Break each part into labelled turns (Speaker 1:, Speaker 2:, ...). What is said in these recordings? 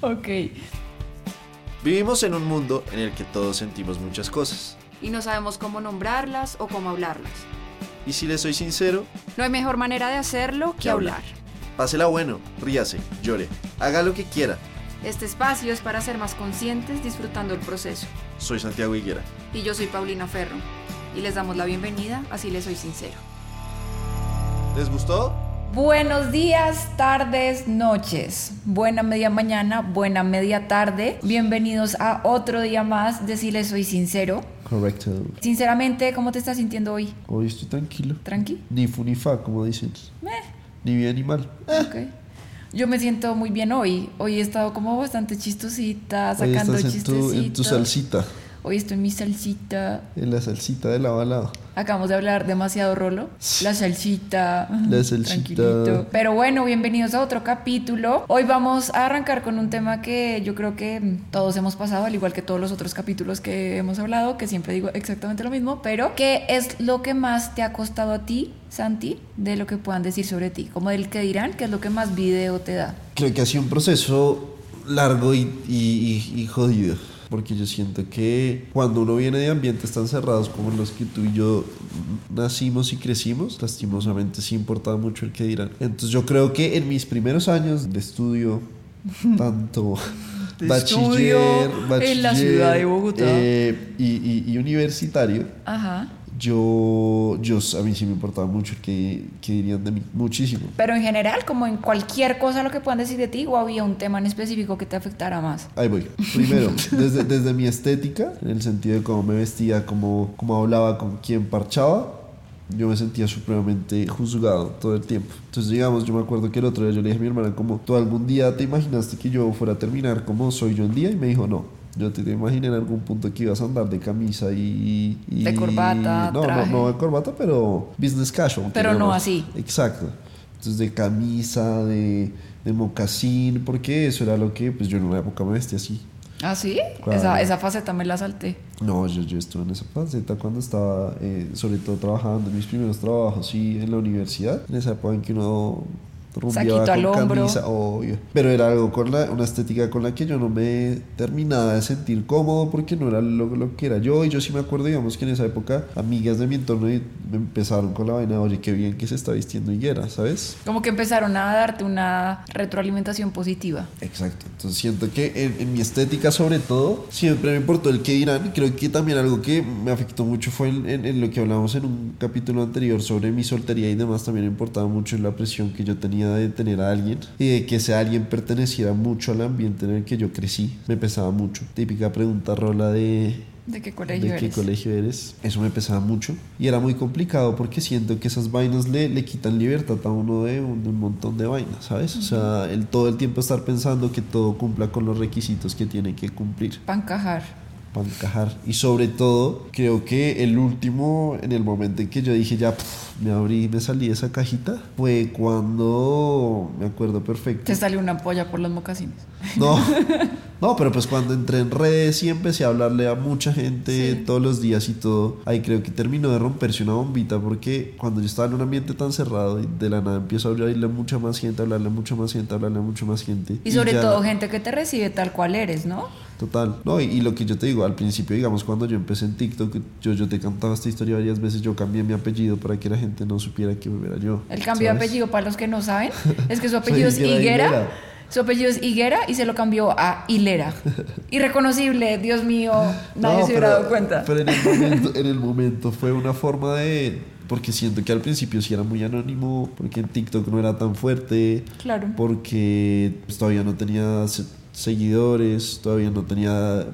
Speaker 1: Ok.
Speaker 2: Vivimos en un mundo en el que todos sentimos muchas cosas.
Speaker 1: Y no sabemos cómo nombrarlas o cómo hablarlas.
Speaker 2: Y si le soy sincero,
Speaker 1: No hay mejor manera de hacerlo que
Speaker 2: Que hablar.
Speaker 1: hablar.
Speaker 2: pásela bueno, ríase, llore, haga lo que quiera.
Speaker 1: Este espacio es para ser más conscientes disfrutando el proceso.
Speaker 2: Soy Santiago Higuera.
Speaker 1: Y yo soy Paulina Ferro. Y les damos la bienvenida, así les soy sincero.
Speaker 2: ¿Les gustó?
Speaker 1: Buenos días, tardes, noches. Buena media mañana, buena media tarde. Bienvenidos a otro día más de Si les soy sincero.
Speaker 3: Correcto.
Speaker 1: Sinceramente, ¿cómo te estás sintiendo hoy?
Speaker 3: Hoy estoy tranquilo.
Speaker 1: ¿Tranqui?
Speaker 3: Ni fu ni fa, como dicen.
Speaker 1: Eh,
Speaker 3: Ni bien ni mal.
Speaker 1: ok. Yo me siento muy bien hoy. Hoy he estado como bastante chistosita,
Speaker 3: Hoy
Speaker 1: sacando
Speaker 3: estás en tu, en tu
Speaker 1: chistecitos.
Speaker 3: salsita.
Speaker 1: Hoy estoy en mi salsita.
Speaker 3: En la salsita de lado a lado.
Speaker 1: Acabamos de hablar demasiado rolo. La salsita.
Speaker 3: La salsita.
Speaker 1: Tranquilito. Pero bueno, bienvenidos a otro capítulo. Hoy vamos a arrancar con un tema que yo creo que todos hemos pasado, al igual que todos los otros capítulos que hemos hablado, que siempre digo exactamente lo mismo, pero ¿qué es lo que más te ha costado a ti, Santi, de lo que puedan decir sobre ti? Como del que dirán, ¿qué es lo que más video te da?
Speaker 3: Creo que ha sido un proceso largo y, y- y- y jodido. Porque yo siento que cuando uno viene de ambientes tan cerrados como los que tú y yo nacimos y crecimos, lastimosamente sí importaba mucho el que dirán. Entonces yo creo que en mis primeros años de estudio, tanto bachiller,
Speaker 1: en la ciudad de Bogotá.
Speaker 3: eh, y, y- y universitario,
Speaker 1: Ajá.
Speaker 3: Yo, yo, a mí sí me importaba mucho que, que dirían de mí, muchísimo.
Speaker 1: Pero en general, como en cualquier cosa lo que puedan decir de ti, o había un tema en específico que te afectara más.
Speaker 3: Ahí voy. Primero, desde, desde mi estética, en el sentido de cómo me vestía, cómo, cómo hablaba, con quién parchaba, yo me sentía supremamente juzgado todo el tiempo. Entonces, digamos, yo me acuerdo que el otro día yo le dije a mi hermana, como, ¿tú algún día te imaginaste que yo fuera a terminar como soy yo en día? Y me dijo, no. Yo te, te imaginé en algún punto que ibas a andar de camisa y... y-
Speaker 1: De corbata,
Speaker 3: No, no,
Speaker 1: traje.
Speaker 3: no de corbata, pero business casual.
Speaker 1: Pero no así.
Speaker 3: Exacto. Entonces de camisa, de, de mocasín, porque eso era lo que pues yo en una época me vestía así.
Speaker 1: ¿Ah, sí?
Speaker 3: Claro.
Speaker 1: Esa, esa faceta me la salté.
Speaker 3: No, yo, yo estuve en esa faceta cuando estaba, eh, sobre todo trabajando en mis primeros trabajos y en la universidad, en esa época en que uno rumbeaba
Speaker 1: Saquito al
Speaker 3: con
Speaker 1: hombro.
Speaker 3: camisa, obvio. Pero era algo con la, una estética con la que yo no me terminaba de sentir cómodo porque no era lo, lo que era yo. Y yo sí me acuerdo, digamos, que en esa época amigas de mi entorno me empezaron con la vaina, oye, qué bien que se está vistiendo Higuera, ¿sabes?
Speaker 1: Como que empezaron a darte una retroalimentación positiva.
Speaker 3: Exacto, entonces siento que en, en mi estética sobre todo siempre me importó el que dirán, creo que también algo que me afectó mucho fue en, en- en lo que hablamos en un capítulo anterior sobre mi soltería y demás, también me importaba mucho la presión que yo tenía de tener a alguien y de que ese alguien perteneciera mucho al ambiente en el que yo crecí, me pesaba mucho. Típica pregunta rola de...
Speaker 1: ¿De qué colegio
Speaker 3: ¿De qué
Speaker 1: eres?
Speaker 3: colegio eres? Eso me pesaba mucho. Y era muy complicado porque siento que esas vainas le, le quitan libertad a uno de un, un montón de vainas, ¿sabes? O sea, el todo el tiempo estar pensando que todo cumpla con los requisitos que tiene que cumplir
Speaker 1: Para encajar.
Speaker 3: Para encajar. Y sobre todo, creo que el último, en el momento en que yo dije ya, me abrí, me salí de esa cajita, fue cuando, me acuerdo perfecto.
Speaker 1: Te salió una polla por los mocasines.
Speaker 3: No, no, pero pues cuando entré en redes y empecé a hablarle a mucha gente
Speaker 1: Sí.
Speaker 3: todos los días y todo, ahí creo que terminó de romperse una bombita porque cuando yo estaba en un ambiente tan cerrado y de la nada empiezo a hablarle a mucha más gente, a hablarle a mucha más gente, a hablarle a mucha más gente.
Speaker 1: Y sobre
Speaker 3: ya-
Speaker 1: todo gente que te recibe tal cual eres, ¿no?
Speaker 3: Total, no, y, y lo que yo te digo, al principio, digamos, cuando yo empecé en TikTok, yo, yo te cantaba esta historia varias veces, yo cambié mi apellido para que la gente no supiera que era yo.
Speaker 1: El cambio de apellido, para los que no saben, es que su apellido es
Speaker 3: Higuera
Speaker 1: Higuera.
Speaker 3: Higuera.
Speaker 1: Su apellido es Higuera y se lo cambió a Hilera. Irreconocible, Dios mío, nadie
Speaker 3: No,
Speaker 1: se hubiera
Speaker 3: pero-
Speaker 1: dado cuenta.
Speaker 3: Pero en el, momento, en el momento fue una forma de... Porque siento que al principio sí era muy anónimo, porque en TikTok no era tan fuerte,
Speaker 1: Claro.
Speaker 3: porque pues, todavía no tenía seguidores, todavía no tenía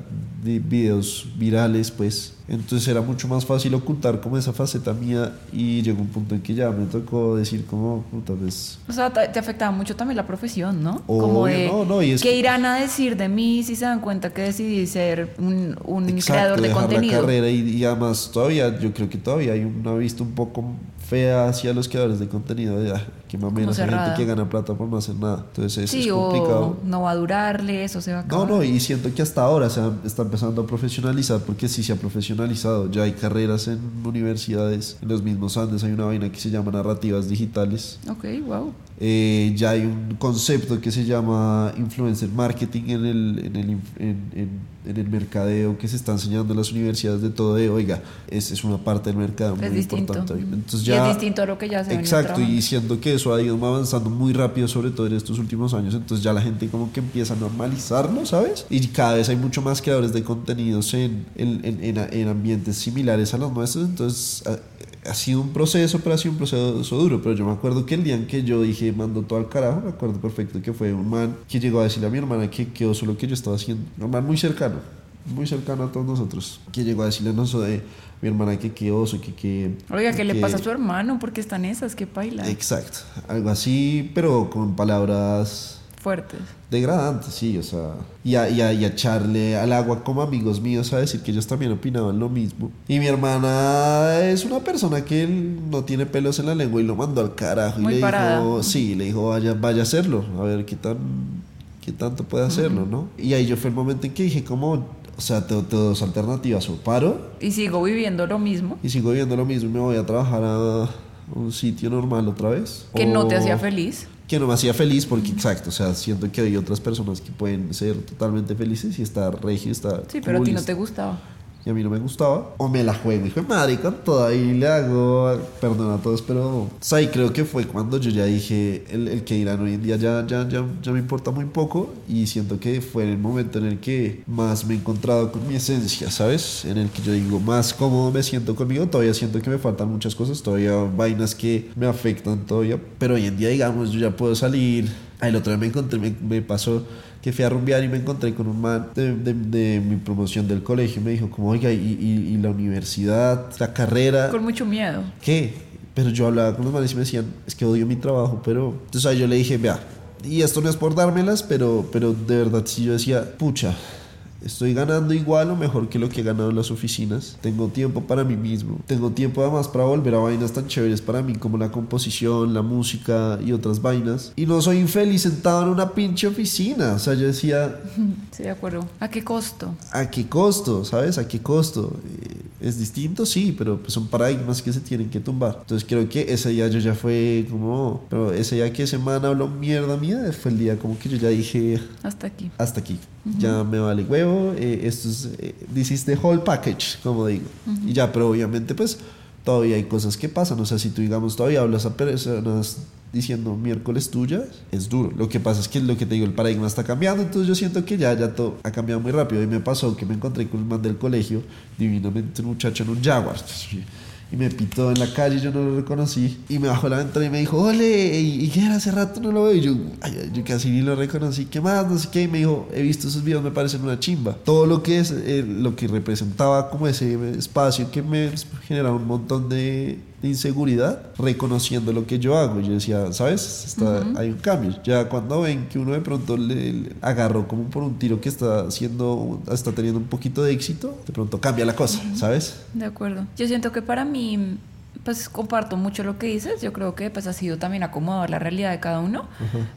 Speaker 3: vi- videos virales, pues. Entonces era mucho más fácil ocultar como esa faceta mía y llegó un punto en que ya me tocó decir como, puta, pues...
Speaker 1: O sea, te te afectaba mucho también la profesión, ¿no?
Speaker 3: Obvio,
Speaker 1: Como de,
Speaker 3: no, no, y es
Speaker 1: ¿qué
Speaker 3: que-
Speaker 1: irán a decir de mí si se dan cuenta que decidí ser un, un
Speaker 3: Exacto,
Speaker 1: creador de
Speaker 3: dejar
Speaker 1: contenido?
Speaker 3: la carrera y, y además todavía yo creo que todavía hay una vista un poco fea hacia los creadores de contenido de ah, qué mamera esa gente que gana plata por no hacer nada. Entonces es,
Speaker 1: Sí,
Speaker 3: es
Speaker 1: o
Speaker 3: complicado.
Speaker 1: no va a durarle, eso se va a
Speaker 3: No,
Speaker 1: acabar.
Speaker 3: no, y siento que hasta ahora se está empezando a profesionalizar porque sí se ha profesionalizado. Ya hay carreras en universidades, en los mismos Andes hay una vaina que se llama narrativas digitales.
Speaker 1: Ok, wow.
Speaker 3: Eh, ya hay un concepto que se llama influencer marketing en el, en el, en, en- en el mercadeo que se está enseñando en las universidades de todo de, oiga, es, es una parte del mercado
Speaker 1: Es
Speaker 3: muy
Speaker 1: distinto.
Speaker 3: importante. Entonces
Speaker 1: Y
Speaker 3: ya,
Speaker 1: es distinto a lo que ya se venía
Speaker 3: Exacto, y siento que eso ha ido avanzando muy rápido, sobre todo en estos últimos años. Entonces ya la gente como que empieza a normalizarlo, ¿sabes? Y cada vez hay mucho más creadores de contenidos en, en, en, en- en ambientes similares a los nuestros. Entonces ha, ha sido un proceso, pero ha sido un proceso duro. Pero yo me acuerdo que el día en que yo dije, mando todo al carajo, me acuerdo perfecto que fue un man que llegó a decirle a mi hermana que quedó solo lo que yo estaba haciendo. Un man muy cercano, muy cercano a todos nosotros. Que llegó a decirle a nosotros de mi hermana que qué oso, que qué...
Speaker 1: Oiga, ¿qué le
Speaker 3: que-
Speaker 1: pasa a su hermano? Porque están esas, que paila.
Speaker 3: Exacto, algo así, pero con palabras
Speaker 1: Fuertes.
Speaker 3: degradantes, sí, o sea, y a, y a- y a echarle al agua como amigos míos a decir que ellos también opinaban lo mismo. Y mi hermana es una persona que no tiene pelos en la lengua y lo mandó al carajo
Speaker 1: Muy
Speaker 3: y le
Speaker 1: parada.
Speaker 3: dijo, sí, le dijo, vaya, vaya a hacerlo, a ver qué tan, qué tanto puede hacerlo, ¿no? Y ahí yo fue el momento en que dije como, o sea, tengo, tengo dos alternativas, o paro
Speaker 1: Y sigo viviendo lo mismo.
Speaker 3: y sigo viendo lo mismo y me voy a trabajar a un sitio normal otra vez.
Speaker 1: Que no te hacía feliz.
Speaker 3: que no me hacía feliz porque exacto, o sea, siento que hay otras personas que pueden ser totalmente felices y estar regio, estar
Speaker 1: Sí, pero a ti no te gustaba.
Speaker 3: Y a mí no me gustaba o me la juego, hijo de madre, con todo ahí le hago, perdón a todos, pero o creo que fue cuando yo ya dije el, el que dirán hoy en día ya, ya, ya, ya me importa muy poco y siento que fue el momento en el que más me he encontrado con mi esencia, ¿sabes? En el que yo digo más cómodo me siento conmigo, todavía siento que me faltan muchas cosas, todavía vainas que me afectan todavía, pero hoy en día digamos yo ya puedo salir, el otro día me encontré, me, me pasó que fui a rumbear y me encontré con un man de, de- de mi promoción del colegio y me dijo como, oiga, ¿y, y- y la universidad, la carrera?
Speaker 1: Con mucho miedo.
Speaker 3: ¿Qué? Pero yo hablaba con los manes y me decían, es que odio mi trabajo, pero... Entonces ahí yo le dije, vea, y esto no es por dármelas, pero, pero de verdad sí yo decía, pucha, estoy ganando igual o mejor que lo que he ganado en las oficinas. Tengo tiempo para mí mismo. Tengo tiempo además para volver a vainas tan chéveres para mí como la composición, la música y otras vainas. Y no soy infeliz sentado en una pinche oficina. O sea, yo decía,
Speaker 1: Sí, de acuerdo. ¿A qué costo?
Speaker 3: ¿A qué costo? ¿Sabes? ¿A qué costo? Eh, ¿Es distinto? Sí, pero pues son paradigmas que se tienen que tumbar. Entonces creo que ese día yo ya fue como... Pero ese día que ese man habló mierda mía, fue el día como que yo ya dije...
Speaker 1: Hasta aquí.
Speaker 3: Hasta aquí. Ya me vale huevo. Eh, esto es... Eh, this is the whole package, como digo. Y ya, pero obviamente pues todavía hay cosas que pasan. O sea, si tú digamos todavía hablas a personas diciendo miércoles tuyas, es duro. Lo que pasa es que lo que te digo, el paradigma está cambiando, entonces yo siento que ya, ya todo ha cambiado muy rápido. Y me pasó que me encontré con un man del colegio, divinamente un muchacho en un Jaguar. Y me pitó en la calle, yo no lo reconocí. Y me bajó la ventana y me dijo, ole, ¿y qué era? Hace rato no lo veo. Y yo, ay, yo casi ni lo reconocí. ¿Qué más? No sé qué. Y me dijo, he visto esos videos, me parecen una chimba. Todo lo que es, eh, lo que representaba como ese espacio que me generaba un montón de, de inseguridad, reconociendo lo que yo hago. Y yo decía, ¿sabes? Está, Hay un cambio. Ya cuando ven que uno de pronto le, le agarró como por un tiro que está haciendo, está teniendo un poquito de éxito, de pronto cambia la cosa, ¿sabes?
Speaker 1: De acuerdo. Yo siento que para mí, pues comparto mucho lo que dices. Yo creo que pues ha sido también acomodar la realidad de cada uno.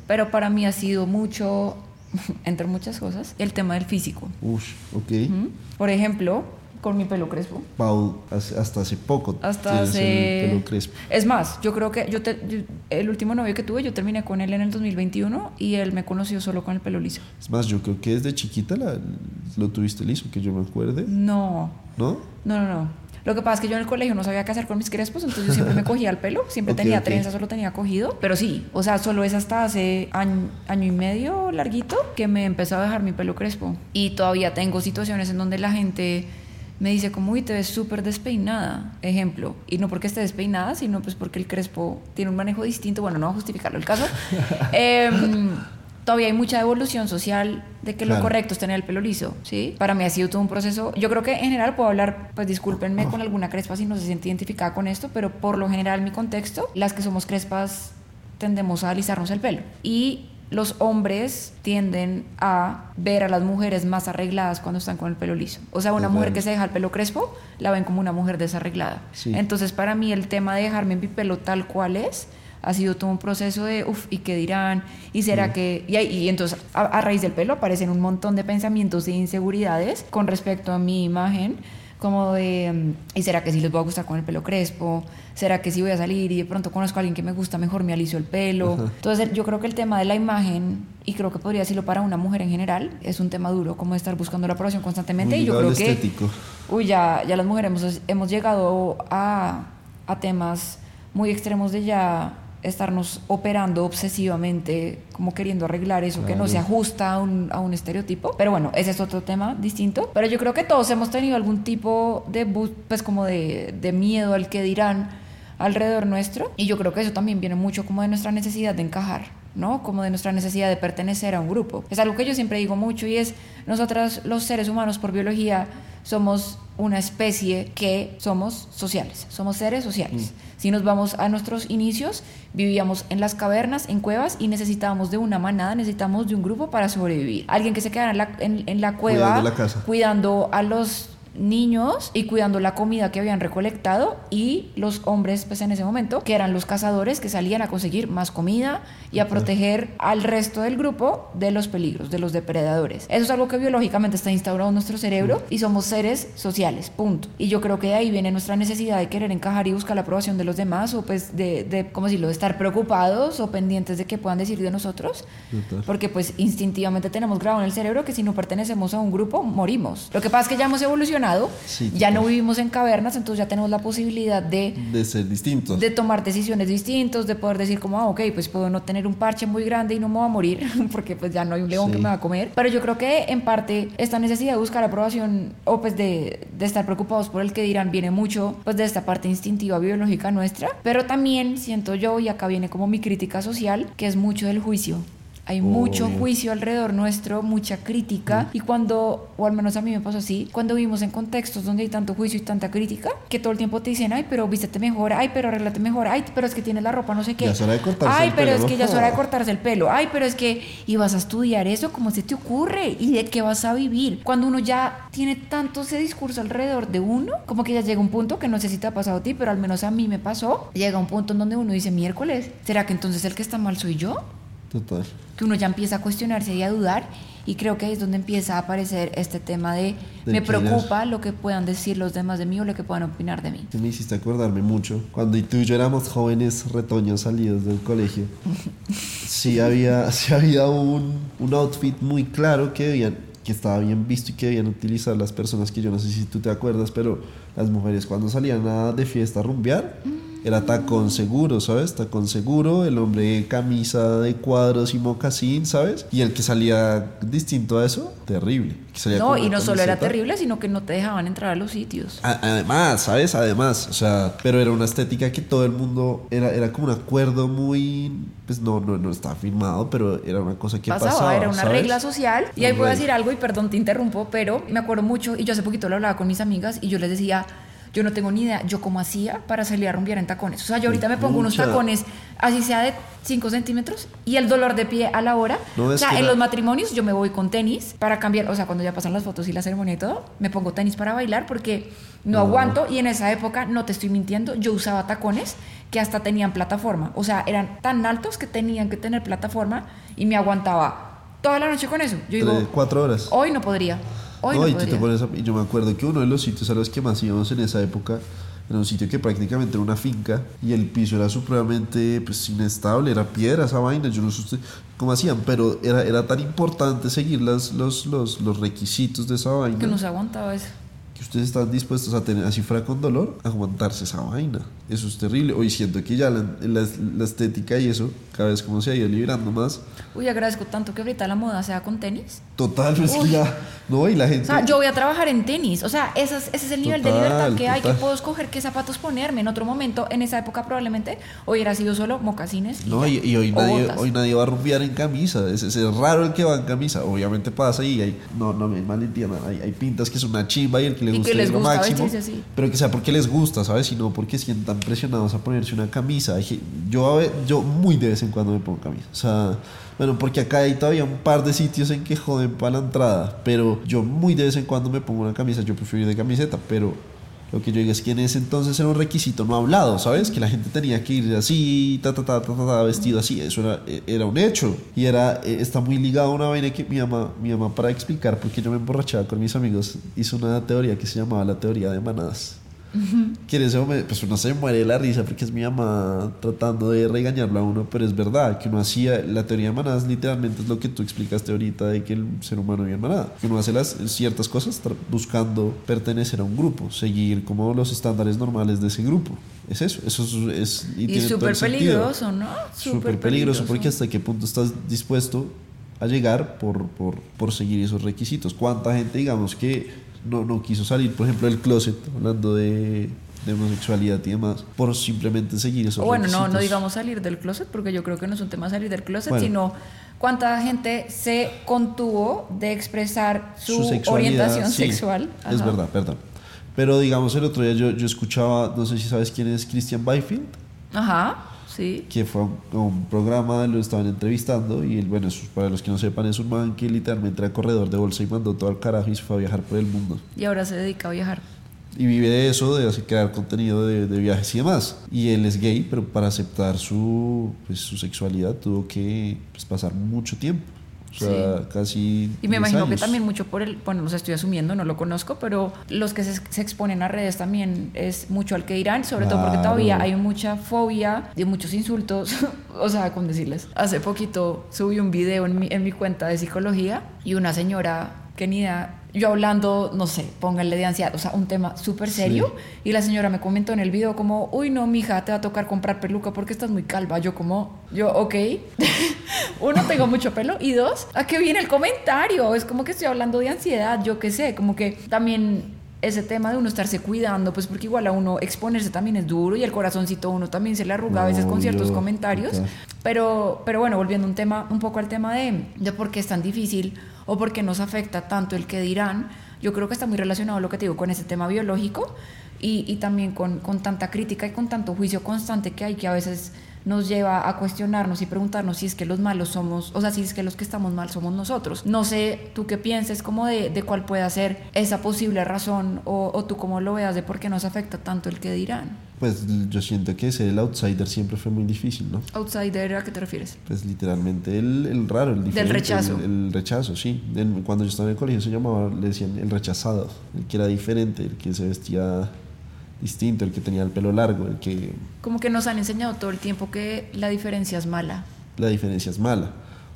Speaker 1: Pero para mí ha sido mucho, entre muchas cosas, el tema del físico.
Speaker 3: Ush, ok.
Speaker 1: ¿Mm? Por ejemplo, con mi pelo crespo.
Speaker 3: Pau, hasta hace poco.
Speaker 1: Hasta hace...
Speaker 3: el pelo crespo.
Speaker 1: Es más, yo creo que yo, te- yo- el último novio que tuve, yo terminé con él en el 2021 y él me conoció solo con el pelo liso.
Speaker 3: Es más, yo creo que desde chiquita la- lo tuviste liso, que yo me acuerde,
Speaker 1: No,
Speaker 3: ¿no?
Speaker 1: no, no, no. Lo que pasa es que yo en el colegio no sabía qué hacer con mis crespos, entonces yo siempre me cogía el pelo, siempre tenía
Speaker 3: ok.
Speaker 1: trenzas, solo tenía cogido. Pero sí, o sea, solo es hasta hace año, año y medio larguito que me empezó a dejar mi pelo crespo. Y todavía tengo situaciones en donde la gente me dice como, uy, te ves súper despeinada, ejemplo. Y no porque esté despeinada, sino pues porque el crespo tiene un manejo distinto. Bueno, no voy a justificarlo el caso. Em, todavía hay mucha evolución social de que lo correcto es tener el pelo liso, ¿sí? Para mí ha sido todo un proceso. Yo creo que en general puedo hablar, pues discúlpenme con alguna crespa si no se siente identificada con esto, pero por lo general mi contexto, las que somos crespas tendemos a alisarnos el pelo. Y los hombres tienden a ver a las mujeres más arregladas cuando están con el pelo liso. O sea, una
Speaker 3: Total.
Speaker 1: mujer que se deja el pelo crespo, la ven como una mujer desarreglada.
Speaker 3: Sí.
Speaker 1: Entonces, para mí el tema de dejarme mi pelo tal cual es, ha sido todo un proceso de, uff, ¿y qué dirán? ¿Y será que...? Y, y entonces a, a raíz del pelo aparecen un montón de pensamientos e inseguridades con respecto a mi imagen, como de, mm, ¿y será que sí les voy a gustar con el pelo crespo? ¿Será que sí voy a salir y de pronto conozco a alguien que me gusta, mejor me alicio el pelo? Entonces yo creo que el tema de la imagen, y creo que podría decirlo para una mujer en general, es un tema duro, como estar buscando la aprobación constantemente.
Speaker 3: Muy
Speaker 1: y yo creo
Speaker 3: al
Speaker 1: que...
Speaker 3: estético.
Speaker 1: Uy, ya, ya las mujeres hemos, hemos llegado a, a temas muy extremos de ya estarnos operando obsesivamente, como queriendo arreglar eso que no
Speaker 3: Claro.
Speaker 1: se ajusta a un, a un estereotipo. Pero bueno, ese es otro tema distinto. Pero yo creo que todos hemos tenido algún tipo de, pues como de, de miedo al que dirán alrededor nuestro. Y yo creo que eso también viene mucho como de nuestra necesidad de encajar. ¿no? Como de nuestra necesidad de pertenecer a un grupo. Es algo que yo siempre digo mucho y es, nosotras los seres humanos por biología somos una especie que somos sociales, somos seres sociales. Si nos vamos a nuestros inicios, vivíamos en las cavernas, en cuevas y necesitábamos de una manada, necesitábamos de un grupo para sobrevivir. Alguien que se quedara en la, en- en la cueva
Speaker 3: Cuidando la casa.
Speaker 1: cuidando a los niños y cuidando la comida que habían recolectado y los hombres pues en ese momento que eran los cazadores que salían a conseguir más comida y a proteger al resto del grupo de los peligros, de los depredadores. Eso es algo que biológicamente está instaurado en nuestro cerebro y somos seres sociales, punto. Y yo creo que de ahí viene nuestra necesidad de querer encajar y buscar la aprobación de los demás o pues de, de ¿cómo decirlo?, de estar preocupados o pendientes de que puedan decir de nosotros.
Speaker 3: Total.
Speaker 1: Porque pues instintivamente tenemos grabado en el cerebro que si no pertenecemos a un grupo, morimos. Lo que pasa es que ya hemos evolucionado,
Speaker 3: Sí,
Speaker 1: ya no vivimos en cavernas, entonces ya tenemos la posibilidad de,
Speaker 3: De ser distintos.
Speaker 1: de tomar decisiones distintas, de poder decir como, ah, ok, pues puedo no tener un parche muy grande y no me voy a morir, porque pues ya no hay un león
Speaker 3: Sí.
Speaker 1: que me va a comer. Pero yo creo que en parte esta necesidad de buscar aprobación o pues de, de estar preocupados por el que dirán viene mucho pues de esta parte instintiva biológica nuestra, pero también siento yo, y acá viene como mi crítica social, que es mucho del juicio. Hay mucho juicio alrededor nuestro, mucha crítica. Y cuando, o al menos a mí me pasó así, cuando vivimos en contextos donde hay tanto juicio y tanta crítica, que todo el tiempo te dicen, ay, pero vístete mejor, ay, pero arréglate mejor, ay, pero es que tienes la ropa no sé qué.
Speaker 3: Ya es hora de cortarse
Speaker 1: ay,
Speaker 3: el
Speaker 1: pero
Speaker 3: pelo,
Speaker 1: es que ya es hora de cortarse el pelo. Ay, pero es que ibas a estudiar eso, ¿cómo se te ocurre? ¿Y de qué vas a vivir? Cuando uno ya tiene tanto ese discurso alrededor de uno, como que ya llega un punto que no sé si te ha pasado a ti, pero al menos a mí me pasó. Llega un punto en donde uno dice, miércoles, ¿será que entonces el que está mal soy yo?
Speaker 3: Total.
Speaker 1: que uno ya empieza a cuestionarse y a dudar y creo que ahí es donde empieza a aparecer este tema de
Speaker 3: Del
Speaker 1: me preocupa lo que puedan decir los demás de mí o lo que puedan opinar de mí.
Speaker 3: Me hiciste acordarme mucho. Cuando tú y yo éramos jóvenes retoños salidos del colegio, sí había, sí había un, un outfit muy claro que debían, que estaba bien visto y que debían utilizar las personas que yo no sé si tú te acuerdas, pero las mujeres cuando salían a- de fiesta a rumbear, era tacón seguro, ¿sabes? Tacón seguro, el hombre camisa de cuadros y mocasín, ¿sabes? Y el que salía distinto a eso, terrible.
Speaker 1: No, y no solo era terrible, sino que no te dejaban entrar a los sitios.
Speaker 3: A- Además, ¿sabes? Además, o sea, pero era una estética que todo el mundo, era, era como un acuerdo muy, pues no, no, no estaba firmado, pero era una cosa que
Speaker 1: pasaba,
Speaker 3: pasaba.
Speaker 1: era una
Speaker 3: ¿sabes?
Speaker 1: regla social. Y ahí puedo decir algo y perdón, te interrumpo, pero me acuerdo mucho y yo hace poquito lo hablaba con mis amigas y yo les decía, yo no tengo ni idea, yo cómo hacía para salir a rumbear en tacones. O sea, yo ahorita me pongo unos tacones, así sea de 5 centímetros, y el dolor de pie a la hora.
Speaker 3: No,
Speaker 1: o sea, en
Speaker 3: la-
Speaker 1: los matrimonios yo me voy con tenis para cambiar, o sea, cuando ya pasan las fotos y la ceremonia y todo, me pongo tenis para bailar porque no,
Speaker 3: No.
Speaker 1: aguanto y en esa época, no te estoy mintiendo, yo usaba tacones que hasta tenían plataforma. O sea, eran tan altos que tenían que tener plataforma y me aguantaba toda la noche con eso. Yo digo,
Speaker 3: Tres, cuatro horas.
Speaker 1: hoy no podría. Hoy
Speaker 3: no,
Speaker 1: no,
Speaker 3: y tú te pones a- y yo me acuerdo que uno de los sitios a los que más íbamos en esa época era un sitio que prácticamente era una finca y el piso era supremamente pues, inestable, era piedra esa vaina, yo no sé usted cómo hacían, pero era, era tan importante seguir las, los, los, los requisitos de esa vaina
Speaker 1: Que no se aguantaba eso.
Speaker 3: que ustedes están dispuestos a tener, así fuera con dolor, a aguantarse esa vaina. Eso es terrible. Hoy siento que ya la, la- la estética y eso, cada vez como se ha ido liberando más.
Speaker 1: Uy, agradezco tanto que ahorita la moda sea con tenis.
Speaker 3: Total, es que ya, no, y la gente...
Speaker 1: O sea, yo voy a trabaar en tenis. O sea, ese es, ese es el nivel de
Speaker 3: Total,
Speaker 1: libertad que hay, que
Speaker 3: total.
Speaker 1: puedo escoger qué zapatos ponerme. En otro momento, en esa época probablemente, hubiera sido solo mocasines.
Speaker 3: No, y, y hoy, nadie,
Speaker 1: botas.
Speaker 3: hoy nadie va a rumbear en camisa. Es, es raro el que va en camisa. Obviamente pasa y hay, no, no me malentiendan. Hay, hay pintas que es una chimba y el que le
Speaker 1: Y que
Speaker 3: gusta
Speaker 1: les
Speaker 3: es lo
Speaker 1: gusta
Speaker 3: máximo.
Speaker 1: vestirse así.
Speaker 3: Pero que sea porque les gusta, ¿sabes? Sino porque sientan presionados a ponerse una camisa. Yo, yo muy de vez en cuando me pongo camisa. O sea, bueno, porque acá hay todavía un par de sitios en que joden para la entrada. Pero yo muy de vez en cuando me pongo una camisa. Yo prefiero ir de camiseta, pero Lo que yo digo es que en ese entonces era un requisito no hablado, ¿sabes? Que la gente tenía que ir así, ta, ta, ta, ta, ta, vestido así. Eso era, era un hecho. Y era, eh, está muy ligado a una vaina que mi mamá, mi mamá, para explicar por qué yo me emborrachaba con mis amigos, hizo una teoría que se llamaba la teoría de manadas. Que en ese momento, pues uno se muere de la risa porque es mi mamá tratando de regañarlo a uno, pero es verdad que uno hacía, la teoría de manadas literalmente es lo que tú explicaste ahorita de que el ser humano vive en manada. Que uno hace las ciertas cosas buscando pertenecer a un grupo, seguir como los estándares normales de ese grupo. Es eso, eso es... es-
Speaker 1: Y
Speaker 3: todo
Speaker 1: súper peligroso, ¿no?
Speaker 3: Súper peligroso porque hasta qué punto estás dispuesto a llegar por, por, por seguir esos requisitos. ¿Cuánta gente, digamos, que no, no quiso salir, por ejemplo, del closet, hablando de, de homosexualidad y demás, por simplemente seguir esos
Speaker 1: bueno, no,
Speaker 3: requisitos?
Speaker 1: no digamos salir del closet, porque yo creo que no es un tema salir del closet,
Speaker 3: Bueno.
Speaker 1: sino cuánta gente se contuvo de expresar su,
Speaker 3: sexualidad,
Speaker 1: orientación
Speaker 3: sí,
Speaker 1: sexual.
Speaker 3: Es
Speaker 1: Ajá.
Speaker 3: verdad, perdón. Pero digamos, el otro día yo, yo escuchaba, no sé si sabes quién es Christian Byfield.
Speaker 1: Ajá, sí.
Speaker 3: que fue a un, a un programa, lo estaban entrevistando y él, bueno, eso, para los que no sepan, es un man que literalmente era corredor de bolsa y mandó todo al carajo y se fue a viajar por el mundo.
Speaker 1: Y ahora se dedica a viajar.
Speaker 3: Y vive de eso, de hacer crear contenido de, de viajes y demás. Y él es gay, pero para aceptar su, pues, su sexualidad tuvo que pues, pasar mucho tiempo. O sea, casi.
Speaker 1: Y me
Speaker 3: 10
Speaker 1: imagino que
Speaker 3: años.
Speaker 1: también mucho por el, bueno, no sé, estoy asumiendo, no lo conozco, pero los que se, se exponen a redes también es mucho al que dirán, sobre todo porque
Speaker 3: Claro.
Speaker 1: todavía hay mucha fobia y muchos insultos, o sea, con decirles. Hace poquito subí un video en mi, en mi cuenta de psicología y una señora que ni idea, yo hablando, no sé, pónganle de ansiedad, o sea, un tema súper serio, y la señora me comentó en el video como, uy, no, mija, te va a tocar comprar peluca porque estás muy calva. Yo como, yo, ok. Uno, tengo mucho pelo. Y dos, ¿a qué viene el comentario? Es como que estoy hablando de ansiedad, yo qué sé, como que también ese tema de uno estarse cuidando, pues porque igual a uno exponerse también es duro y el corazoncito a uno también se le arruga a veces con ciertos comentarios. Pero, pero bueno, volviendo un, tema, un poco al tema de, de por qué es tan difícil o por qué nos afecta tanto el que dirán, yo creo que está muy relacionado lo que te digo con ese tema biológico y, y también con, con tanta crítica y con tanto juicio constante que hay que a veces nos lleva a cuestionarnos y preguntarnos si es que los malos somos, o sea, si es que los que estamos mal somos nosotros. No sé, tú qué pienses como de, de cuál puede ser esa posible razón o, o tú cómo lo veas de por qué nos afecta tanto el que dirán.
Speaker 3: Pues yo siento que ser el outsider siempre fue muy difícil, ¿no?
Speaker 1: Outsider, ¿a qué te refieres?
Speaker 3: Pues literalmente el, el raro, el diferente.
Speaker 1: rechazo.
Speaker 3: El, el rechazo, sí. En- cuando yo estaba en el colegio se llamaba, le decían el rechazado, el que era diferente, el que se vestía distinto, el que tenía el pelo largo, el que
Speaker 1: Como que nos han enseñado todo el tiempo que la diferencia es mala.
Speaker 3: la diferencia es mala.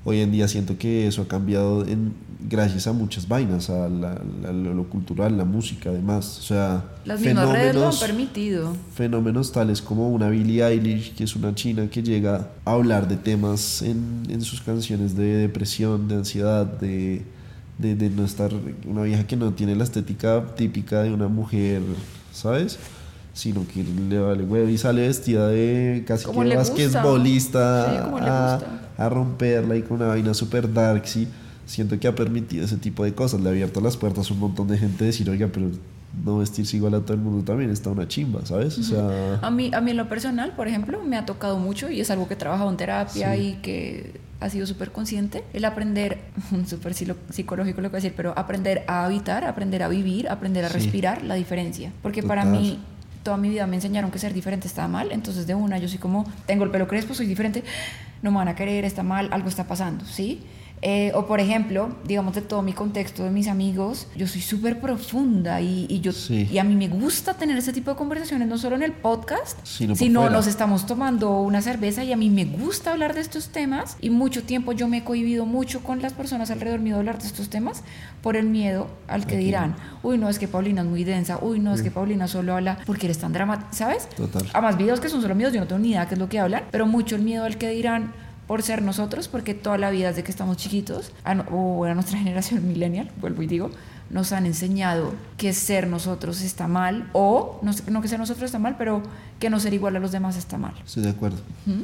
Speaker 3: Hoy en día siento que eso ha cambiado en, gracias a muchas vainas, a la- la- lo cultural, la música, además. O sea,
Speaker 1: Las mismas redes lo han
Speaker 3: fenómenos-
Speaker 1: permitido.
Speaker 3: fenómenos tales como una Billie Eilish, que es una china que llega a hablar de temas en, en sus canciones de depresión, de ansiedad, de, de, de no estar, una vieja que no tiene la estética típica de una mujer, ¿sabes? Sino que le vale huevo y sale vestida de casi
Speaker 1: Como
Speaker 3: que basquetbolista
Speaker 1: Sí,
Speaker 3: a, a romperla y con una vaina super dark, sí. Siento que ha permitido ese tipo de cosas, le ha abierto las puertas a un montón de gente decir, oiga, pero no vestirse igual a todo el mundo también está una chimba, ¿sabes? O sea,
Speaker 1: A mí, a mí en lo personal, por ejemplo, me ha tocado mucho y es algo que he trabajado en terapia
Speaker 3: Sí.
Speaker 1: y que ha sido súper consciente, el aprender, súper psilo- psicológico lo que voy a decir, pero aprender a habitar, aprender a vivir, aprender a
Speaker 3: Sí.
Speaker 1: respirar la diferencia. Porque para mí toda mi vida me enseñaron que ser diferente estaba mal, entonces de una yo soy como, tengo el pelo crespo, soy diferente, no me van a querer, está mal, algo está pasando, ¿sí? Eh, o por ejemplo, digamos de todo mi contexto de mis amigos, yo soy súper profunda y, y yo
Speaker 3: Sí.
Speaker 1: y a mí me gusta tener ese tipo de conversaciones, no solo en el podcast,
Speaker 3: Sino
Speaker 1: sino nos estamos tomando una cerveza y a mí me gusta hablar de estos temas y mucho tiempo yo me he cohibido mucho con las personas alrededor mío de hablar de estos temas por el miedo al que dirán, uy, no, es que Paulina es muy densa, uy, no, es que Paulina solo habla porque eres tan dramática, ¿sabes?
Speaker 3: Total.
Speaker 1: Además, videos que son solo míos, yo no tengo ni idea qué es lo que hablan, pero mucho el miedo al que dirán por ser nosotros, porque toda la vida desde que estamos chiquitos, a, o a nuestra generación millennial, vuelvo y digo, nos han enseñado que ser nosotros está mal, o no que ser nosotros está mal, pero que no ser igual a los demás está mal.
Speaker 3: estoy de acuerdo.
Speaker 1: ¿Mm?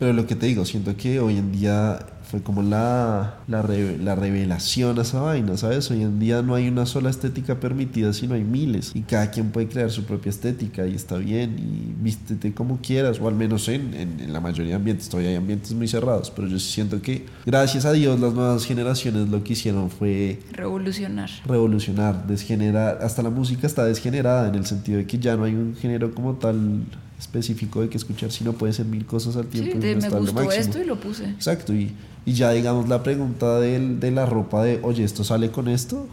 Speaker 3: Pero lo que te digo, siento que hoy en día fue como la, la, re- la revelación a esa vaina, ¿sabes? Hoy en día no hay una sola estética permitida, sino hay miles. Y cada quien puede crear su propia estética y está bien. Y vístete como quieras, o al menos en, en, en la mayoría de ambientes. Todavía hay ambientes muy cerrados, pero yo siento que, gracias a Dios, las nuevas generaciones lo que hicieron fue
Speaker 1: Revolucionar.
Speaker 3: revolucionar, desgenerar, hasta la música está desgenerada en el sentido de que ya no hay un género como tal específico de que escuchar, sino puede ser mil cosas al
Speaker 1: Sí,
Speaker 3: tiempo. y
Speaker 1: de me gustó
Speaker 3: máximo.
Speaker 1: esto y lo puse.
Speaker 3: Exacto, y, y ya digamos la pregunta de, la ropa de, oye, ¿esto sale con esto?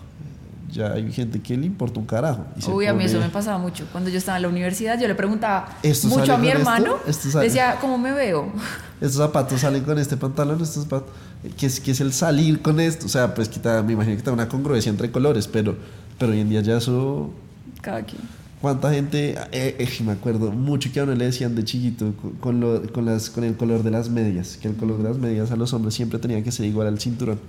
Speaker 3: Ya hay gente que le importa un carajo. y
Speaker 1: Uy, a mí eso me pasaba mucho. Cuando yo estaba en la universidad, yo le preguntaba
Speaker 3: ¿Esto
Speaker 1: mucho a mi
Speaker 3: esto?
Speaker 1: hermano.
Speaker 3: ¿Esto sale?
Speaker 1: Decía, ¿cómo me veo?
Speaker 3: Estos zapatos salen con este pantalón, estos zapatos. ¿Qué es, el salir con esto? O sea, pues me imagino que está una congruencia entre colores, pero, pero hoy en día ya eso
Speaker 1: Cada quien.
Speaker 3: ¿Cuánta gente, eh, eh, me acuerdo mucho que a uno le decían de chiquito con, lo- con las, con el color de las medias, que el color de las medias a los hombres siempre tenía que ser igual al cinturón.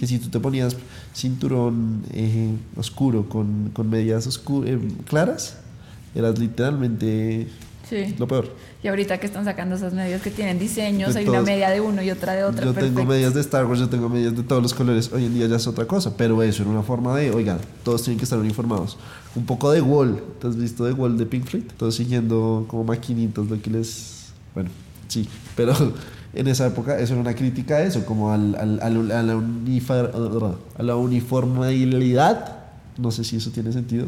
Speaker 3: Que si tú te ponías cinturón eh, oscuro con, con medias oscu- eh, claras, eras literalmente
Speaker 1: Sí.
Speaker 3: lo peor.
Speaker 1: Y ahorita que están sacando esas medias que tienen diseños,
Speaker 3: De
Speaker 1: hay una media de uno y otra de otra.
Speaker 3: Yo tengo
Speaker 1: perfecto.
Speaker 3: medias de Star Wars, yo tengo medias de todos los colores. Hoy en día ya es otra cosa, pero eso era una forma de, oigan, todos tienen que estar uniformados. Un poco de Wall, ¿te has visto de Wall de Pink Floyd? Todos siguiendo como maquinitos lo que les... Bueno, sí, pero en esa época eso era una crítica a eso, como al, al- al- a, la a la uniformidad, no sé si eso tiene sentido,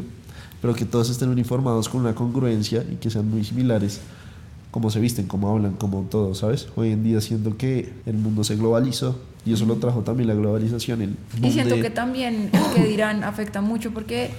Speaker 3: pero que todos estén uniformados con una congruencia y que sean muy similares cómo se visten, cómo hablan, cómo todo, ¿sabes? Hoy en día siento que el mundo se globalizó y eso lo trajo también la globalización. El
Speaker 1: Y siento
Speaker 3: de-
Speaker 1: que también que dirán afecta mucho porque,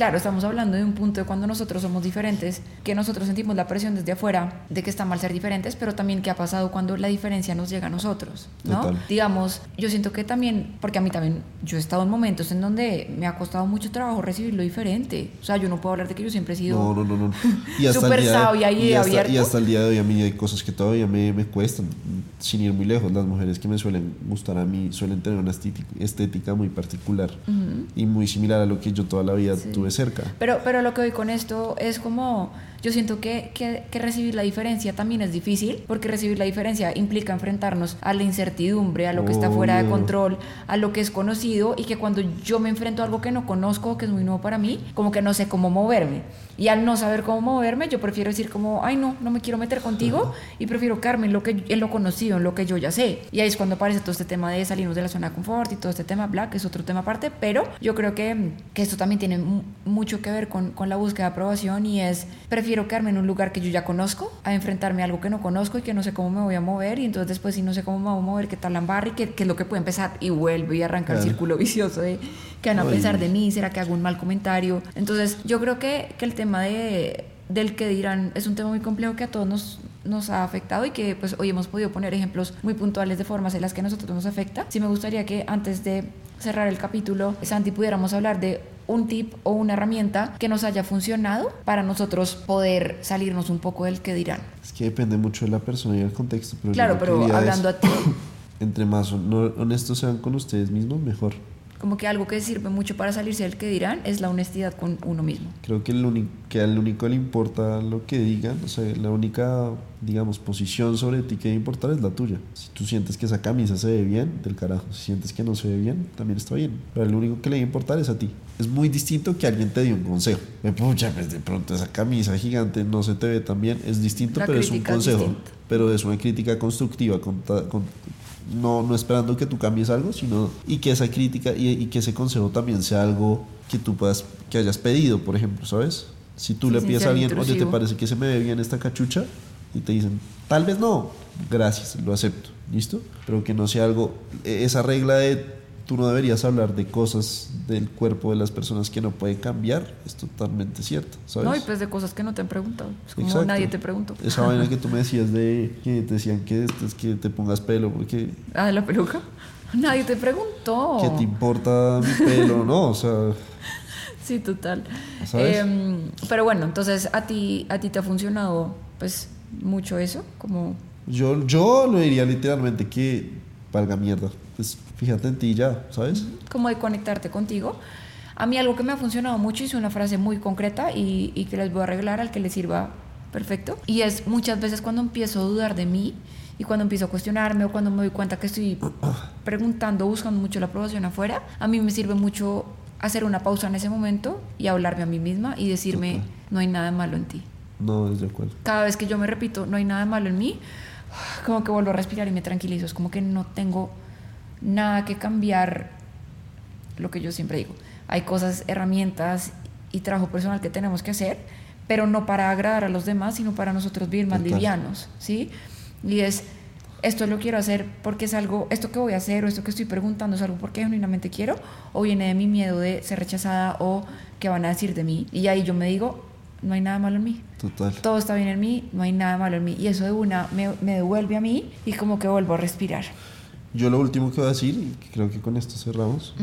Speaker 1: claro, estamos hablando de un punto de cuando nosotros somos diferentes, que nosotros sentimos la presión desde afuera de que está mal ser diferentes, pero también qué ha pasado cuando la diferencia nos llega a nosotros, ¿no?
Speaker 3: Total.
Speaker 1: Digamos, yo siento que también, porque a mí también, yo he estado en momentos en donde me ha costado mucho trabajo recibir lo diferente. O sea, yo no puedo hablar de que yo siempre he sido...
Speaker 3: No, no, no, no. Y hasta
Speaker 1: Súper sabia y
Speaker 3: hasta,
Speaker 1: abierto.
Speaker 3: y hasta el día de hoy a mí hay cosas que todavía me, me cuestan, sin ir muy lejos. Las mujeres que me suelen gustar a mí suelen tener una estética, muy particular y muy similar a lo que yo toda la vida
Speaker 1: Sí.
Speaker 3: tuve cerca.
Speaker 1: Pero, pero lo que voy con esto es como, yo siento que, que, que recibir la diferencia también es difícil, porque recibir la diferencia implica enfrentarnos a la incertidumbre, a lo que está fuera de control, a lo que es conocido, y que cuando yo me enfrento a algo que no conozco, que es muy nuevo para mí, como que no sé cómo moverme. Y al no saber cómo moverme, yo prefiero decir como, ay no, no me quiero meter contigo, y prefiero quedarme en lo, que, en lo conocido, en lo que yo ya sé. Y ahí es cuando aparece todo este tema de salirnos de la zona de confort y todo este tema, black, es otro tema aparte, pero yo creo que, que esto también tiene mu- mucho que ver con, con la búsqueda de aprobación y es, prefiero quedarme en un lugar que yo ya conozco, a enfrentarme a algo que no conozco y que no sé cómo me voy a mover, y entonces después si no sé cómo me voy a mover, qué tal la y qué, qué es lo que puede empezar, y vuelve y arranca el
Speaker 3: Claro.
Speaker 1: círculo vicioso de qué van a pensar de mí, será que hago un mal comentario. Entonces yo creo que, que el tema de, del que dirán es un tema muy complejo que a todos nos, nos ha afectado y que pues hoy hemos podido poner ejemplos muy puntuales de formas en las que a nosotros nos afecta. Sí me gustaría que antes de cerrar el capítulo, Santi, pudiéramos hablar de un tip o una herramienta que nos haya funcionado para nosotros poder salirnos un poco del que dirán.
Speaker 3: Es que depende mucho de la persona y del contexto. Pero
Speaker 1: Claro, pero
Speaker 3: es,
Speaker 1: hablando a ti,
Speaker 3: Entre más hon- honestos sean con ustedes mismos, mejor.
Speaker 1: Como que algo que sirve mucho para salirse del que dirán es la honestidad con uno mismo.
Speaker 3: Creo que, el que al único le importa lo que digan, o sea, la única, digamos, posición sobre ti que debe importar es la tuya. Si tú sientes que esa camisa se ve bien, del carajo. Si sientes que no se ve bien, también está bien. Pero el único que le debe importar es a ti. Es muy distinto que alguien te dé un consejo. Me pucha, pues de pronto esa camisa gigante no se te ve tan bien. Es distinto,
Speaker 1: La
Speaker 3: pero es un
Speaker 1: es
Speaker 3: consejo. pero es una crítica constructiva, con ta- con- no, no esperando que tú cambies algo, sino y que esa crítica y, y que ese consejo también sea algo que tú puedas, que hayas pedido, por ejemplo, ¿sabes? Si tú
Speaker 1: Sí,
Speaker 3: le pides a alguien, oye, ¿te parece que se me ve bien esta cachucha? Y te dicen, tal vez no, gracias, lo acepto, ¿listo? Pero que no sea algo, e- esa regla de tú no deberías hablar de cosas del cuerpo de las personas que no pueden cambiar, es totalmente cierto, ¿sabes?
Speaker 1: No, y pues de cosas que no te han preguntado. Es como
Speaker 3: Exacto.
Speaker 1: nadie te preguntó.
Speaker 3: Esa vaina que tú me decías de que te decían que, es que te pongas pelo, porque
Speaker 1: Ah, de la peluca. Nadie te preguntó.
Speaker 3: ¿qué te importa mi pelo? No, o sea,
Speaker 1: Sí, total.
Speaker 3: ¿Sabes?
Speaker 1: Em, pero bueno, entonces a ti, a ti te ha funcionado pues mucho eso, como
Speaker 3: yo, yo lo diría literalmente que valga mierda. Pues fíjate en ti ya, ¿sabes?
Speaker 1: como de conectarte contigo. A mí algo que me ha funcionado mucho es una frase muy concreta y, y que les voy a arreglar al que le sirva perfecto. Y es muchas veces cuando empiezo a dudar de mí Y cuando empiezo a cuestionarme o cuando me doy cuenta que estoy preguntando, buscando mucho la aprobación afuera, a mí me sirve mucho hacer una pausa en ese momento y hablarme a mí misma y decirme,
Speaker 3: Total.
Speaker 1: no hay nada malo en ti.
Speaker 3: No, es de acuerdo.
Speaker 1: Cada vez que yo me repito, no hay nada malo en mí, como que vuelvo a respirar y me tranquilizo. Es como que no tengo nada que cambiar lo que yo siempre digo. Hay cosas, herramientas y trabajo personal que tenemos que hacer, pero no para agradar a los demás, sino para nosotros vivir más livianos, ¿sí? Y es, esto lo quiero hacer porque es algo, esto que voy a hacer o esto que estoy preguntando es algo porque genuinamente quiero, o viene de mi miedo de ser rechazada o qué van a decir de mí. Y ahí yo me digo, no hay nada malo en mí
Speaker 3: Total.
Speaker 1: todo está bien en mí, no hay nada malo en mí. Y eso de una me, me devuelve a mí y como que vuelvo a respirar.
Speaker 3: Yo lo último que voy a decir, y creo que con esto cerramos,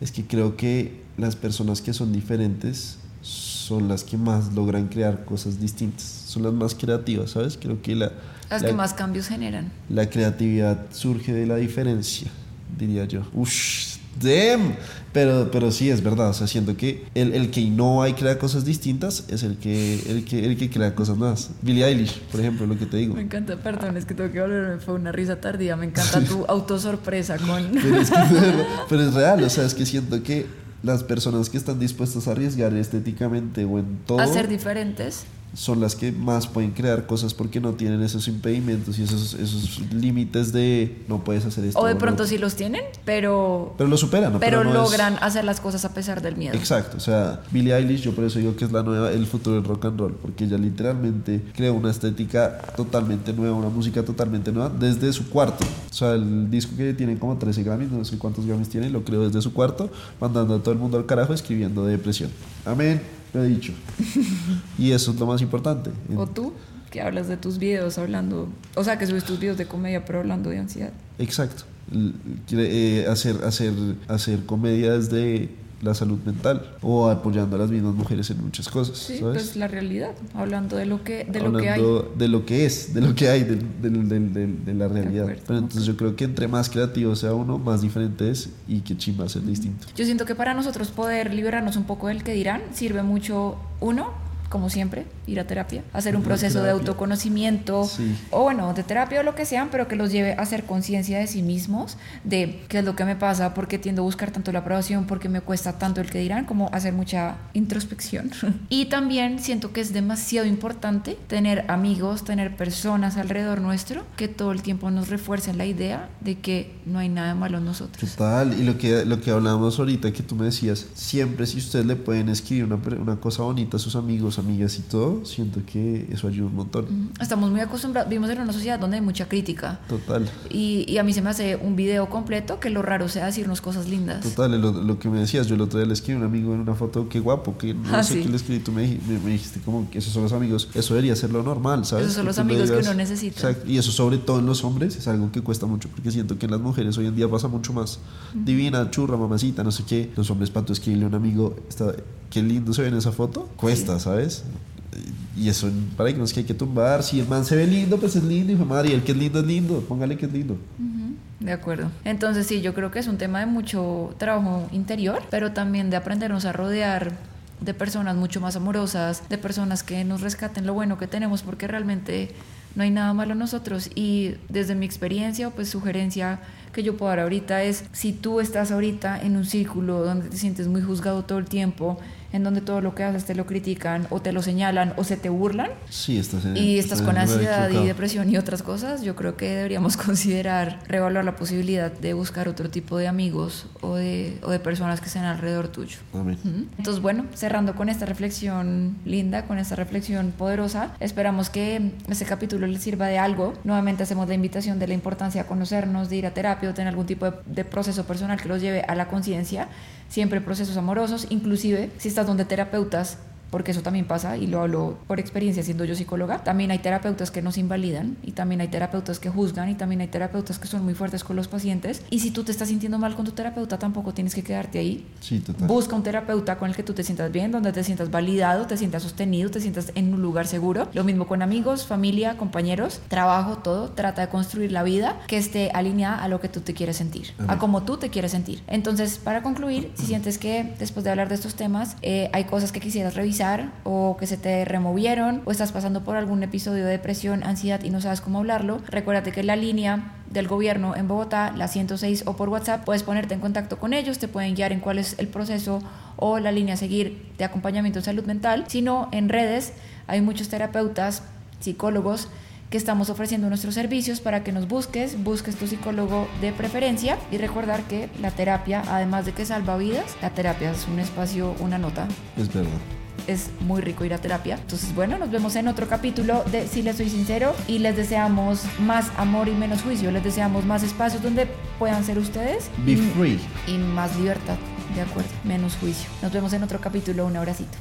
Speaker 3: es que creo que las personas que son diferentes son las que más logran crear cosas distintas, son las más creativas, ¿sabes? Creo que la,
Speaker 1: Las
Speaker 3: la,
Speaker 1: que más cambios generan.
Speaker 3: la creatividad surge de la diferencia, diría yo. Ush, damn. Pero, pero sí, es verdad, o sea, siento que el, el que innova y crea cosas distintas es el que, el, que, el que crea cosas nuevas. Billie Eilish, por ejemplo, lo que te digo.
Speaker 1: Me encanta, perdón, es que tengo que volverme, fue una risa tardía. Me encanta tu autosorpresa con...
Speaker 3: Pero es, que pero es real, o sea, es que siento que las personas que están dispuestas a arriesgar estéticamente o en todo
Speaker 1: a ser diferentes.
Speaker 3: Son las que más pueden crear cosas porque no tienen esos impedimentos y esos, esos límites de no puedes hacer esto.
Speaker 1: O de
Speaker 3: no.
Speaker 1: pronto sí los tienen, pero,
Speaker 3: Pero lo superan, ¿no?
Speaker 1: pero
Speaker 3: no es-
Speaker 1: logran hacer las cosas a pesar del miedo.
Speaker 3: Exacto, o sea, Billie Eilish, yo por eso digo que es la nueva, el futuro del rock and roll, porque ella literalmente creó una estética totalmente nueva, una música totalmente nueva desde su cuarto. O sea, el disco que tiene como 13 Grammys, no sé cuántos Grammys tiene, lo creó desde su cuarto, mandando a todo el mundo al carajo escribiendo de depresión. Amén, lo he dicho. Y eso es lo más importante.
Speaker 1: O tú, que hablas de tus videos hablando, o sea, que subes tus videos de comedia, pero hablando de ansiedad.
Speaker 3: Exacto. Eh, hacer, hacer, hacer comedia desde la salud mental o apoyando a las mismas mujeres en muchas cosas.
Speaker 1: Sí,
Speaker 3: ¿sabes?
Speaker 1: pues la realidad, hablando de lo que, de lo que hay.
Speaker 3: hablando de lo que es, de lo que hay, del- del- del- de, la realidad.
Speaker 1: acuerdo,
Speaker 3: Pero entonces yo creo que entre más creativo sea uno, más diferente es y que chimba ser distinto.
Speaker 1: Yo siento que para nosotros poder liberarnos un poco del que dirán, sirve mucho, uno, como siempre, ir a terapia, hacer un
Speaker 3: Ir a
Speaker 1: proceso de autoconocimiento,
Speaker 3: Sí.
Speaker 1: o bueno, de terapia o lo que sean, pero que los lleve a hacer conciencia de sí mismos, de qué es lo que me pasa, por qué tiendo a buscar tanto la aprobación, por qué me cuesta tanto el que dirán, como hacer mucha introspección. y también siento que es demasiado importante tener amigos, tener personas alrededor nuestro que todo el tiempo nos refuercen la idea de que no hay nada malo en nosotros.
Speaker 3: Total, y lo que, lo que hablábamos ahorita, que tú me decías, siempre si ustedes le pueden escribir una, una cosa bonita a sus amigos, amigas y todo, siento que eso ayuda un montón.
Speaker 1: Estamos muy acostumbrados, vivimos en una sociedad donde hay mucha crítica.
Speaker 3: Total.
Speaker 1: Y, y a mí se me hace un video completo que lo raro sea decirnos cosas lindas.
Speaker 3: Total, lo, lo que me decías, yo el otro día le escribí a un amigo en una foto, qué guapo, que no
Speaker 1: Ah,
Speaker 3: sé
Speaker 1: sí.
Speaker 3: qué le escribí, tú me, me- me dijiste como que esos son los amigos, eso debería ser lo normal, ¿sabes?
Speaker 1: Esos son
Speaker 3: Que
Speaker 1: los amigos que uno necesita.
Speaker 3: Exacto, y eso sobre todo en los hombres es algo que cuesta mucho, porque siento que en las mujeres hoy en día pasa mucho más. Divina, churra, mamacita, no sé qué. Los hombres, para tú escribirle a un amigo, está, qué lindo se ve en esa foto, cuesta, ¿sabes? Y eso para que no es que hay que tumbar. Si el man se ve lindo, pues es lindo. Y madre, y el que es lindo es lindo. Póngale que es lindo.
Speaker 1: Ujú, De acuerdo. Entonces sí, yo creo que es un tema de mucho trabajo interior, pero también de aprendernos a rodear de personas mucho más amorosas, de personas que nos rescaten lo bueno que tenemos, porque realmente no hay nada malo en nosotros. Y desde mi experiencia, o pues sugerencia que yo puedo dar ahorita es, si tú estás ahorita en un círculo donde te sientes muy juzgado todo el tiempo, en donde todo lo que haces te lo critican o te lo señalan o se te burlan,
Speaker 3: Sí, estás en
Speaker 1: y estás con ansiedad y depresión y otras cosas, yo creo que deberíamos considerar reevaluar la posibilidad de buscar otro tipo de amigos o de, o de personas que estén alrededor tuyo.
Speaker 3: Amén.
Speaker 1: Entonces, bueno, cerrando con esta reflexión linda, con esta reflexión poderosa, esperamos que este capítulo les sirva de algo. Nuevamente hacemos la invitación de la importancia de conocernos, de ir a terapia o tener algún tipo de, de proceso personal que los lleve a la conciencia, siempre procesos amorosos, inclusive si estás donde terapeutas porque eso también pasa y lo hablo por experiencia siendo yo psicóloga. También hay terapeutas que nos invalidan y también hay terapeutas que juzgan y también hay terapeutas que son muy fuertes con los pacientes. Y si tú te estás sintiendo mal con tu terapeuta, tampoco tienes que quedarte ahí.
Speaker 3: Sí, total.
Speaker 1: Busca un terapeuta con el que tú te sientas bien, donde te sientas validado, te sientas sostenido, te sientas en un lugar seguro. Lo mismo con amigos, familia, compañeros, trabajo, todo. Trata de construir la vida que esté alineada a lo que tú te quieres sentir, a
Speaker 3: Amén.
Speaker 1: como tú te quieres sentir. Entonces, para concluir, si sientes que después de hablar de estos temas eh, hay cosas que quisieras revisar, o que se te removieron o estás pasando por algún episodio de depresión, ansiedad y no sabes cómo hablarlo, recuérdate que la línea del gobierno en Bogotá, la 106 o por WhatsApp, puedes ponerte en contacto con ellos, te pueden guiar en cuál es el proceso o la línea a seguir de acompañamiento en salud mental, sino en redes hay muchos terapeutas, psicólogos que estamos ofreciendo nuestros servicios para que nos busques, busques tu psicólogo de preferencia y recordar que la terapia, además de que salva vidas, la terapia es un espacio, una nota.
Speaker 3: Es verdad.
Speaker 1: Es muy rico ir a terapia. Entonces, bueno, nos vemos en otro capítulo de Si les soy sincero y les deseamos más amor y menos juicio. Les deseamos más espacios donde puedan ser ustedes.
Speaker 3: Be
Speaker 1: y,
Speaker 3: free.
Speaker 1: Y más libertad, de acuerdo, menos juicio. Nos vemos en otro capítulo. Un abracito.